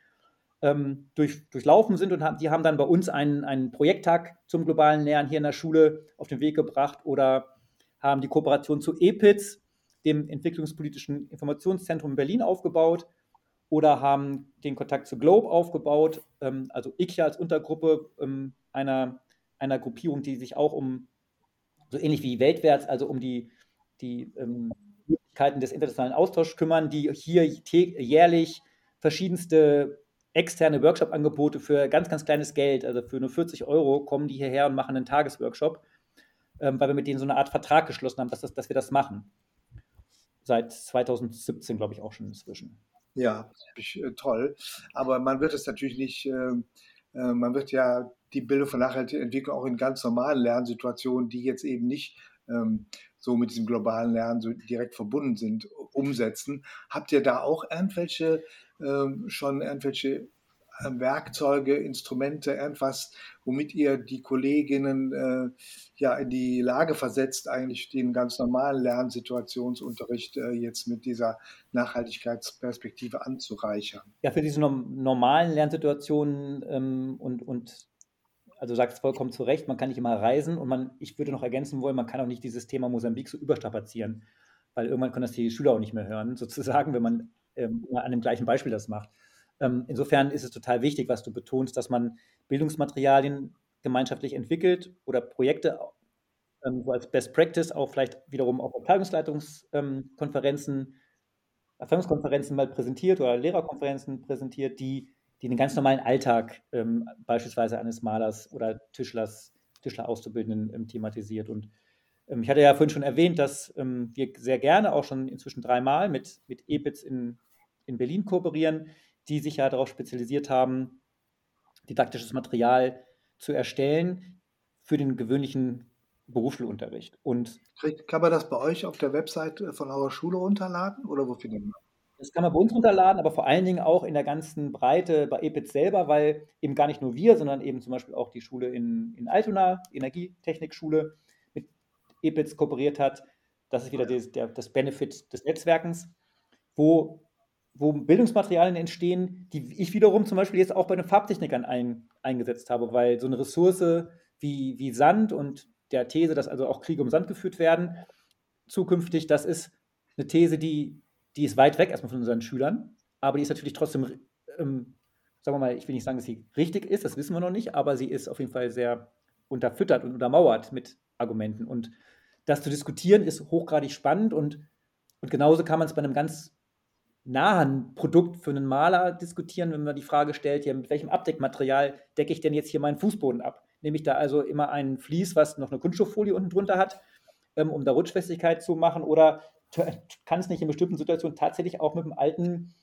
ähm, durch, durchlaufen sind und haben, die haben dann bei uns einen, einen Projekttag zum globalen Lernen hier in der Schule auf den Weg gebracht oder haben die Kooperation zu EPITS, dem Entwicklungspolitischen Informationszentrum in Berlin, aufgebaut oder haben den Kontakt zu Globe aufgebaut, ähm, also IKIA als Untergruppe ähm, einer, einer Gruppierung, die sich auch um, so ähnlich wie Weltwärts, also um die, die ähm, Möglichkeiten des internationalen Austauschs kümmern, die hier jährlich verschiedenste externe Workshop-Angebote für ganz, ganz kleines Geld, also für nur 40 Euro, kommen die hierher und machen einen Tagesworkshop, ähm, weil wir mit denen so eine Art Vertrag geschlossen haben, dass, das, dass wir das machen. Seit 2017, glaube ich, auch schon inzwischen. Ja, äh, toll. Aber man wird es natürlich nicht, äh, äh, man wird ja die Bildung von nachhaltiger Entwicklung auch in ganz normalen Lernsituationen, die jetzt eben nicht ähm, so mit diesem globalen Lernen so direkt verbunden sind, umsetzen. Habt ihr da auch irgendwelche ähm, schon irgendwelche ähm, Werkzeuge, Instrumente, irgendwas, womit ihr die Kolleginnen äh, ja in die Lage versetzt, eigentlich den ganz normalen Lernsituationsunterricht äh, jetzt mit dieser Nachhaltigkeitsperspektive anzureichern? Ja, für diese normalen Lernsituationen ähm, und, und also du sagst vollkommen zu Recht, man kann nicht immer reisen und man, ich würde noch ergänzen wollen, man kann auch nicht dieses Thema Mosambik so überstrapazieren, weil irgendwann können das die Schüler auch nicht mehr hören, sozusagen, wenn man ähm, an dem gleichen Beispiel das macht. Ähm, insofern ist es total wichtig, was du betonst, dass man Bildungsmaterialien gemeinschaftlich entwickelt oder Projekte ähm, wo als Best Practice auch vielleicht wiederum auf Abteilungsleitungskonferenzen, Erfahrungskonferenzen mal präsentiert oder Lehrerkonferenzen präsentiert, die die den ganz normalen Alltag ähm, beispielsweise eines Malers oder Tischlers, Tischler Auszubildenden ähm, thematisiert. Und ähm, ich hatte ja vorhin schon erwähnt, dass ähm, wir sehr gerne auch schon inzwischen dreimal mit, mit EBITS in, in Berlin kooperieren, die sich ja darauf spezialisiert haben, didaktisches Material zu erstellen für den gewöhnlichen Berufsschulunterricht. Und kann man das bei euch auf der Website von eurer Schule runterladen oder wo findet man? Das kann man bei uns runterladen, aber vor allen Dingen auch in der ganzen Breite bei EPIT selber, weil eben gar nicht nur wir, sondern eben zum Beispiel auch die Schule in, in Altona, Energietechnikschule, mit EPITS kooperiert hat. Das ist wieder das, der, das Benefit des Netzwerkens, wo, wo Bildungsmaterialien entstehen, die ich wiederum zum Beispiel jetzt auch bei den Farbtechnikern ein, eingesetzt habe, weil so eine Ressource wie, wie Sand und der These, dass also auch Kriege um Sand geführt werden, zukünftig, das ist eine These, die die ist weit weg erstmal von unseren Schülern, aber die ist natürlich trotzdem, ähm, sagen wir mal, ich will nicht sagen, dass sie richtig ist, das wissen wir noch nicht, aber sie ist auf jeden Fall sehr unterfüttert und untermauert mit Argumenten. Und das zu diskutieren ist hochgradig spannend und, und genauso kann man es bei einem ganz nahen Produkt für einen Maler diskutieren, wenn man die Frage stellt, ja, mit welchem Abdeckmaterial decke ich denn jetzt hier meinen Fußboden ab? Nehme ich da also immer ein Vlies, was noch eine Kunststofffolie unten drunter hat, ähm, um da Rutschfestigkeit zu machen, oder kann es nicht in bestimmten Situationen tatsächlich auch mit einem alten,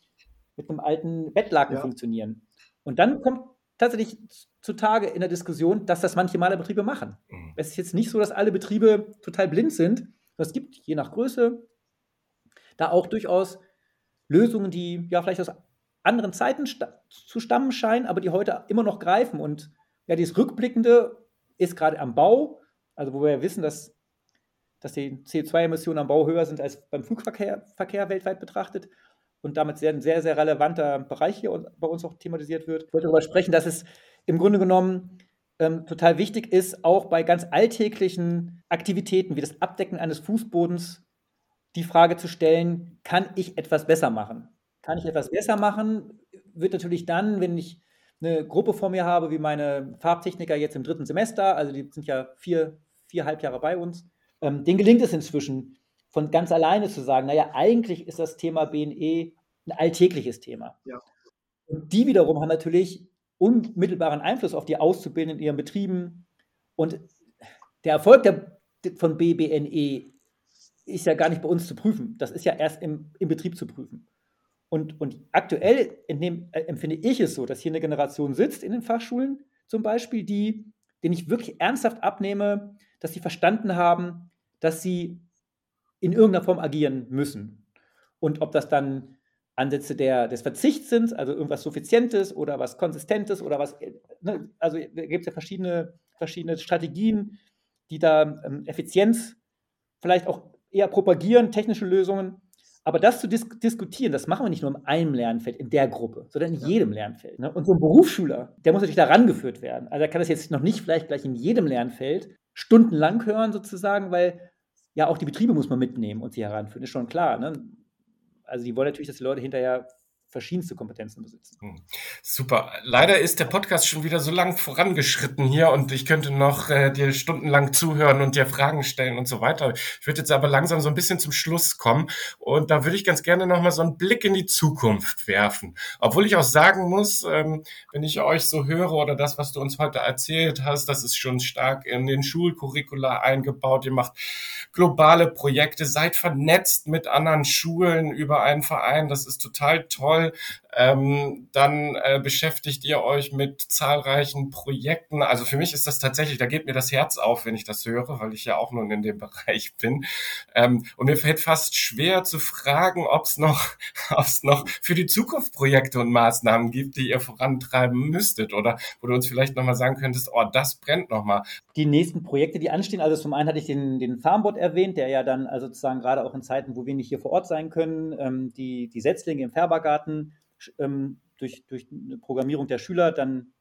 mit einem alten Bettlaken ja. funktionieren. Und dann kommt tatsächlich zutage in der Diskussion, dass das manche Malerbetriebe machen. Mhm. Es ist jetzt nicht so, dass alle Betriebe total blind sind. Es gibt je nach Größe da auch durchaus Lösungen, die ja vielleicht aus anderen Zeiten sta zu stammen scheinen, aber die heute immer noch greifen. Und ja, dieses Rückblickende ist gerade am Bau, also wo wir ja wissen, dass dass die CO2-Emissionen am Bau höher sind als beim Flugverkehr Verkehr weltweit betrachtet und damit sehr, ein sehr, sehr relevanter Bereich hier bei uns auch thematisiert wird. Ich wollte darüber sprechen, dass es im Grunde genommen ähm, total wichtig ist, auch bei ganz alltäglichen Aktivitäten wie das Abdecken eines Fußbodens die Frage zu stellen, kann ich etwas besser machen? Kann ich etwas besser machen? Wird natürlich dann, wenn ich eine Gruppe vor mir habe, wie meine Farbtechniker jetzt im dritten Semester, also die sind ja vier, vier Halbjahre bei uns, ähm, denen gelingt es inzwischen, von ganz alleine zu sagen, naja, eigentlich ist das Thema BNE ein alltägliches Thema. Ja. Und die wiederum haben natürlich unmittelbaren Einfluss auf die Auszubildenden in ihren Betrieben. Und der Erfolg der, von BBNE ist ja gar nicht bei uns zu prüfen. Das ist ja erst im, im Betrieb zu prüfen. Und, und aktuell entnehm, äh, empfinde ich es so, dass hier eine Generation sitzt in den Fachschulen zum Beispiel, die, denen ich wirklich ernsthaft abnehme, dass sie verstanden haben, dass sie in irgendeiner Form agieren müssen. Und ob das dann Ansätze der, des Verzichts sind, also irgendwas Suffizientes oder was Konsistentes oder was, ne, also gibt es ja verschiedene, verschiedene Strategien, die da ähm, Effizienz vielleicht auch eher propagieren, technische Lösungen. Aber das zu dis diskutieren, das machen wir nicht nur in einem Lernfeld, in der Gruppe, sondern in jedem Lernfeld. Ne? Und so ein Berufsschüler, der muss natürlich da rangeführt werden. Also er kann das jetzt noch nicht vielleicht gleich in jedem Lernfeld stundenlang hören sozusagen, weil ja, auch die Betriebe muss man mitnehmen und sie heranführen, ist schon klar. Ne? Also die wollen natürlich, dass die Leute hinterher verschiedenste Kompetenzen besitzen. Hm. Super. Leider ist der Podcast schon wieder so lang vorangeschritten hier und ich könnte noch äh, dir stundenlang zuhören und dir Fragen stellen und so weiter. Ich würde jetzt aber langsam so ein bisschen zum Schluss kommen und da würde ich ganz gerne noch mal so einen Blick in die Zukunft werfen. Obwohl ich auch sagen muss, ähm, wenn ich euch so höre oder das, was du uns heute erzählt hast, das ist schon stark in den Schulcurricula eingebaut. Ihr macht globale Projekte, seid vernetzt mit anderen Schulen über einen Verein. Das ist total toll Fall ähm, dann äh, beschäftigt ihr euch mit zahlreichen Projekten. Also für mich ist das tatsächlich, da geht mir das Herz auf, wenn ich das höre, weil ich ja auch nun in dem Bereich bin. Ähm, und mir fällt fast schwer zu fragen, ob es noch, ob's noch für die Zukunft Projekte und Maßnahmen gibt, die ihr vorantreiben müsstet oder wo du uns vielleicht nochmal sagen könntest, oh, das brennt nochmal. Die nächsten Projekte, die anstehen, also zum einen hatte ich den, den Farmbot erwähnt, der ja dann also sozusagen gerade auch in Zeiten, wo wir nicht hier vor Ort sein können, ähm, die, die Setzlinge im Färbergarten ähm, durch, durch eine Programmierung der Schüler dann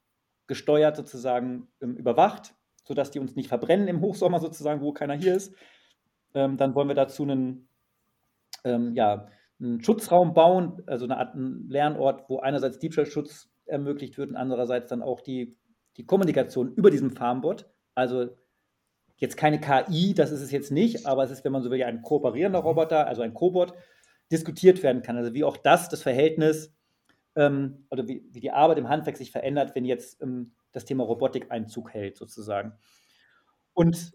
gesteuert sozusagen ähm, überwacht, sodass die uns nicht verbrennen im Hochsommer sozusagen, wo keiner hier ist. Ähm, dann wollen wir dazu einen, ähm, ja, einen Schutzraum bauen, also eine Art Lernort, wo einerseits Diebstahlschutz ermöglicht wird und andererseits dann auch die, die Kommunikation über diesen Farmbot. Also jetzt keine KI, das ist es jetzt nicht, aber es ist, wenn man so will, ein kooperierender Roboter, also ein Cobot, diskutiert werden kann. Also wie auch das, das Verhältnis ähm, oder wie, wie, die Arbeit im Handwerk sich verändert, wenn jetzt ähm, das Thema Robotik Einzug hält, sozusagen. Und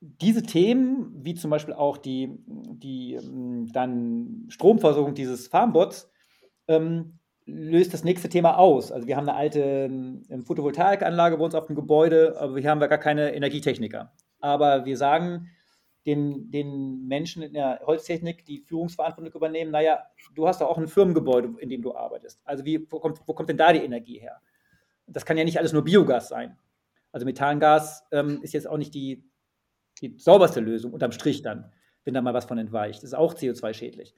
diese Themen, wie zum Beispiel auch die, die ähm, dann Stromversorgung dieses Farmbots, ähm, löst das nächste Thema aus. Also wir haben eine alte ähm, Photovoltaikanlage bei uns auf dem Gebäude, aber wir haben ja gar keine Energietechniker. Aber wir sagen, den, den Menschen in der Holztechnik die Führungsverantwortung übernehmen, naja, du hast doch auch ein Firmengebäude, in dem du arbeitest. Also wie, wo, kommt, wo kommt denn da die Energie her? Das kann ja nicht alles nur Biogas sein. Also Methangas ähm, ist jetzt auch nicht die, die sauberste Lösung, unterm Strich dann, wenn da mal was von entweicht. Das ist auch CO2-schädlich.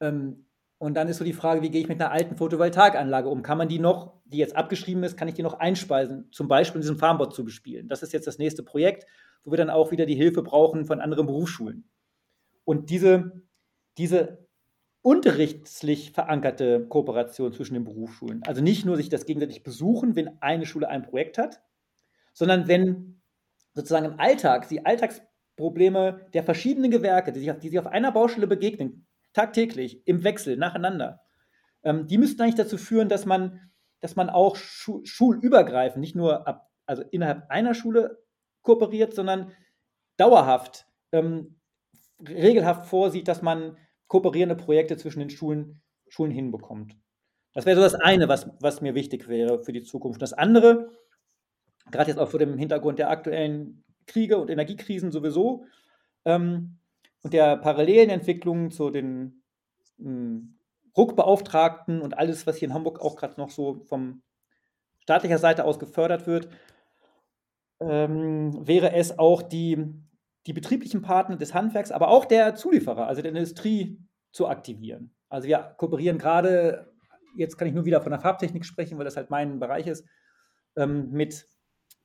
Ähm, und dann ist so die Frage, wie gehe ich mit einer alten Photovoltaikanlage um? Kann man die noch, die jetzt abgeschrieben ist, kann ich die noch einspeisen, zum Beispiel in diesem Farmbot zu bespielen? Das ist jetzt das nächste Projekt wo wir dann auch wieder die Hilfe brauchen von anderen Berufsschulen. Und diese, diese unterrichtslich verankerte Kooperation zwischen den Berufsschulen, also nicht nur sich das gegenseitig besuchen, wenn eine Schule ein Projekt hat, sondern wenn sozusagen im Alltag die Alltagsprobleme der verschiedenen Gewerke, die sich auf, die sich auf einer Baustelle begegnen, tagtäglich, im Wechsel, nacheinander, ähm, die müssten eigentlich dazu führen, dass man, dass man auch schu schulübergreifend, nicht nur ab, also innerhalb einer Schule kooperiert, sondern dauerhaft, ähm, regelhaft vorsieht, dass man kooperierende Projekte zwischen den Schulen, Schulen hinbekommt. Das wäre so das eine, was, was mir wichtig wäre für die Zukunft. Das andere, gerade jetzt auch vor dem Hintergrund der aktuellen Kriege und Energiekrisen sowieso ähm, und der parallelen Entwicklungen zu den ähm, Ruckbeauftragten und alles, was hier in Hamburg auch gerade noch so von staatlicher Seite aus gefördert wird, ähm, wäre es auch die, die betrieblichen Partner des Handwerks, aber auch der Zulieferer, also der Industrie, zu aktivieren. Also wir kooperieren gerade, jetzt kann ich nur wieder von der Farbtechnik sprechen, weil das halt mein Bereich ist, ähm, mit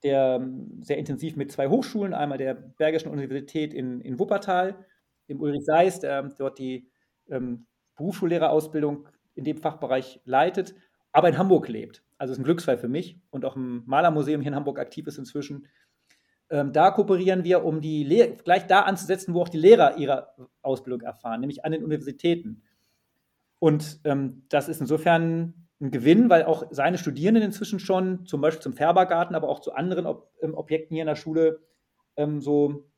der sehr intensiv mit zwei Hochschulen, einmal der Bergischen Universität in, in Wuppertal, dem Ulrich Seist, der dort die ähm, Berufsschullehrerausbildung in dem Fachbereich leitet, aber in Hamburg lebt also ist ein Glücksfall für mich und auch im Malermuseum hier in Hamburg aktiv ist inzwischen. Ähm, da kooperieren wir, um die Le gleich da anzusetzen, wo auch die Lehrer ihre Ausbildung erfahren, nämlich an den Universitäten. Und ähm, das ist insofern ein Gewinn, weil auch seine Studierenden inzwischen schon zum Beispiel zum Färbergarten, aber auch zu anderen Ob ähm, Objekten hier in der Schule ähm, so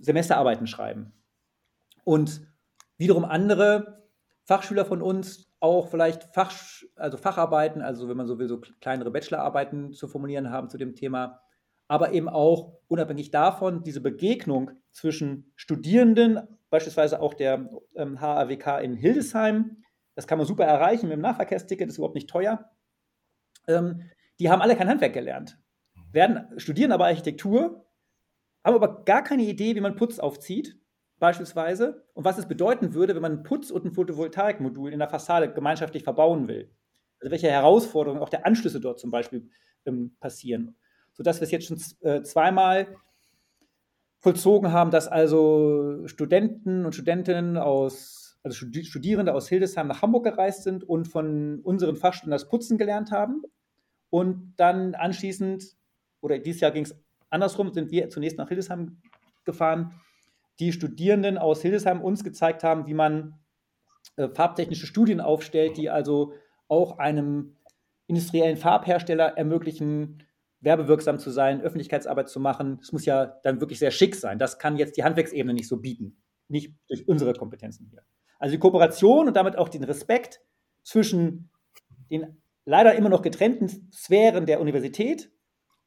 Semesterarbeiten schreiben. Und wiederum andere Fachschüler von uns auch vielleicht Fach, also Facharbeiten, also wenn man so will, so kleinere Bachelorarbeiten zu formulieren haben zu dem Thema, aber eben auch unabhängig davon diese Begegnung zwischen Studierenden, beispielsweise auch der ähm, HAWK in Hildesheim, das kann man super erreichen mit dem Nahverkehrsticket, ist überhaupt nicht teuer. Ähm, die haben alle kein Handwerk gelernt, werden, studieren aber Architektur, haben aber gar keine Idee, wie man Putz aufzieht beispielsweise und was es bedeuten würde, wenn man einen Putz- und ein Photovoltaikmodul in der Fassade gemeinschaftlich verbauen will. Also welche Herausforderungen auch der Anschlüsse dort zum Beispiel ähm, passieren. Sodass wir es jetzt schon äh, zweimal vollzogen haben, dass also Studenten und Studentinnen aus, also Studierende aus Hildesheim nach Hamburg gereist sind und von unseren Fachstunden das Putzen gelernt haben. Und dann anschließend, oder dieses Jahr ging es andersrum, sind wir zunächst nach Hildesheim gefahren die Studierenden aus Hildesheim uns gezeigt haben, wie man äh, farbtechnische Studien aufstellt, die also auch einem industriellen Farbhersteller ermöglichen, werbewirksam zu sein, Öffentlichkeitsarbeit zu machen. Das muss ja dann wirklich sehr schick sein. Das kann jetzt die Handwerksebene nicht so bieten, nicht durch unsere Kompetenzen hier. Also die Kooperation und damit auch den Respekt zwischen den leider immer noch getrennten Sphären der Universität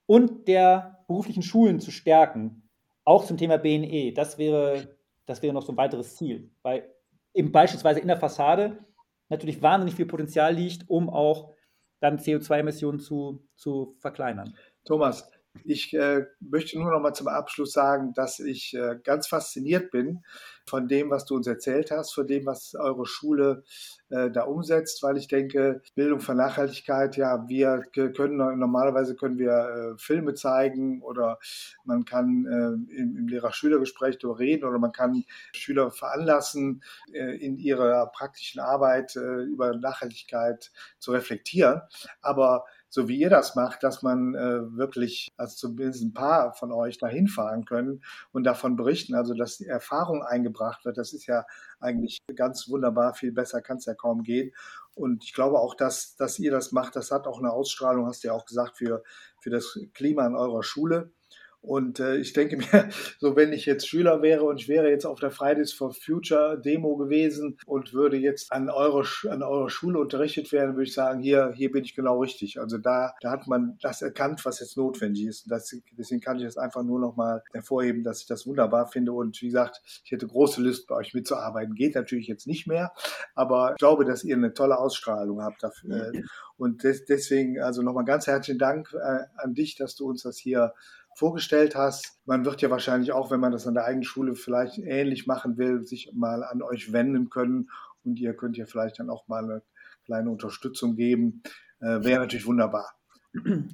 und der beruflichen Schulen zu stärken, auch zum Thema BNE. Das wäre, das wäre noch so ein weiteres Ziel, weil eben beispielsweise in der Fassade natürlich wahnsinnig viel Potenzial liegt, um auch dann CO2-Emissionen zu, zu verkleinern. Thomas, ich äh, möchte nur noch mal zum Abschluss sagen, dass ich äh, ganz fasziniert bin von dem, was du uns erzählt hast, von dem, was eure Schule äh, da umsetzt, weil ich denke, Bildung für Nachhaltigkeit, ja, wir können normalerweise können wir äh, Filme zeigen oder man kann äh, im, im Lehrer-Schüler-Gespräch darüber reden oder man kann Schüler veranlassen, äh, in ihrer praktischen Arbeit über Nachhaltigkeit zu reflektieren. Aber so wie ihr das macht, dass man äh, wirklich, also zumindest ein paar von euch dahin fahren können und davon berichten, also dass die Erfahrung eingebracht wird, das ist ja eigentlich ganz wunderbar, viel besser kann es ja kaum gehen. Und ich glaube auch, dass, dass ihr das macht, das hat auch eine Ausstrahlung, hast du ja auch gesagt, für, für das Klima in eurer Schule. Und äh, ich denke mir, so wenn ich jetzt Schüler wäre und ich wäre jetzt auf der Fridays for Future Demo gewesen und würde jetzt an eurer, an eurer Schule unterrichtet werden, würde ich sagen, hier, hier bin ich genau richtig. Also da, da hat man das erkannt, was jetzt notwendig ist. Das, deswegen kann ich das einfach nur noch mal hervorheben, dass ich das wunderbar finde. Und wie gesagt, ich hätte große Lust, bei euch mitzuarbeiten. Geht natürlich jetzt nicht mehr, aber ich glaube, dass ihr eine tolle Ausstrahlung habt dafür. Und des, deswegen also nochmal ganz herzlichen Dank äh, an dich, dass du uns das hier vorgestellt hast. Man wird ja wahrscheinlich auch, wenn man das an der eigenen Schule vielleicht ähnlich machen will, sich mal an euch wenden können und ihr könnt ja vielleicht dann auch mal eine kleine Unterstützung geben. Äh, Wäre natürlich wunderbar.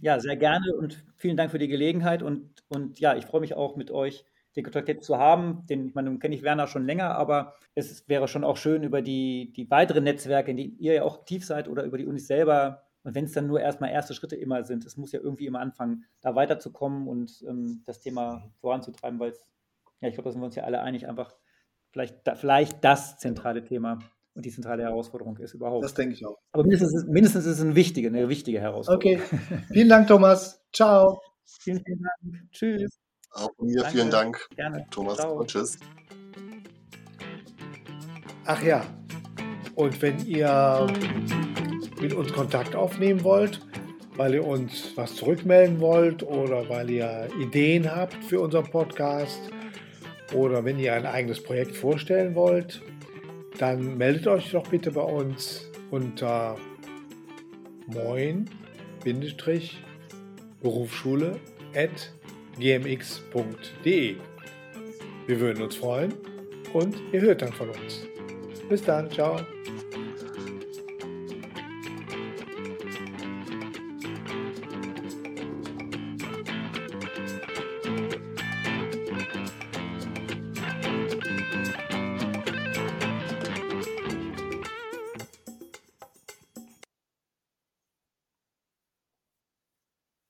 Ja, sehr gerne und vielen Dank für die Gelegenheit und, und ja, ich freue mich auch mit euch den Kontakt zu haben. Den, ich meine, nun kenne ich Werner schon länger, aber es wäre schon auch schön über die, die weiteren Netzwerke, in denen ihr ja auch aktiv seid oder über die Unis selber und wenn es dann nur erstmal erste Schritte immer sind, es muss ja irgendwie immer anfangen, da weiterzukommen und ähm, das Thema voranzutreiben, weil es, ja, ich glaube, da sind wir uns ja alle einig, einfach vielleicht, da, vielleicht das zentrale Thema und die zentrale Herausforderung ist überhaupt. Das denke ich auch. Aber mindestens, mindestens ist es eine wichtige, eine wichtige Herausforderung. Okay. Vielen Dank, Thomas. Ciao. Vielen, vielen Dank. Tschüss. Auch von mir Danke. vielen Dank. Gerne. Thomas Ciao. und tschüss. Ach ja. Und wenn ihr mit uns Kontakt aufnehmen wollt, weil ihr uns was zurückmelden wollt oder weil ihr Ideen habt für unseren Podcast oder wenn ihr ein eigenes Projekt vorstellen wollt, dann meldet euch doch bitte bei uns unter moin-berufsschule.gmx.de. Wir würden uns freuen und ihr hört dann von uns. Bis dann, ciao.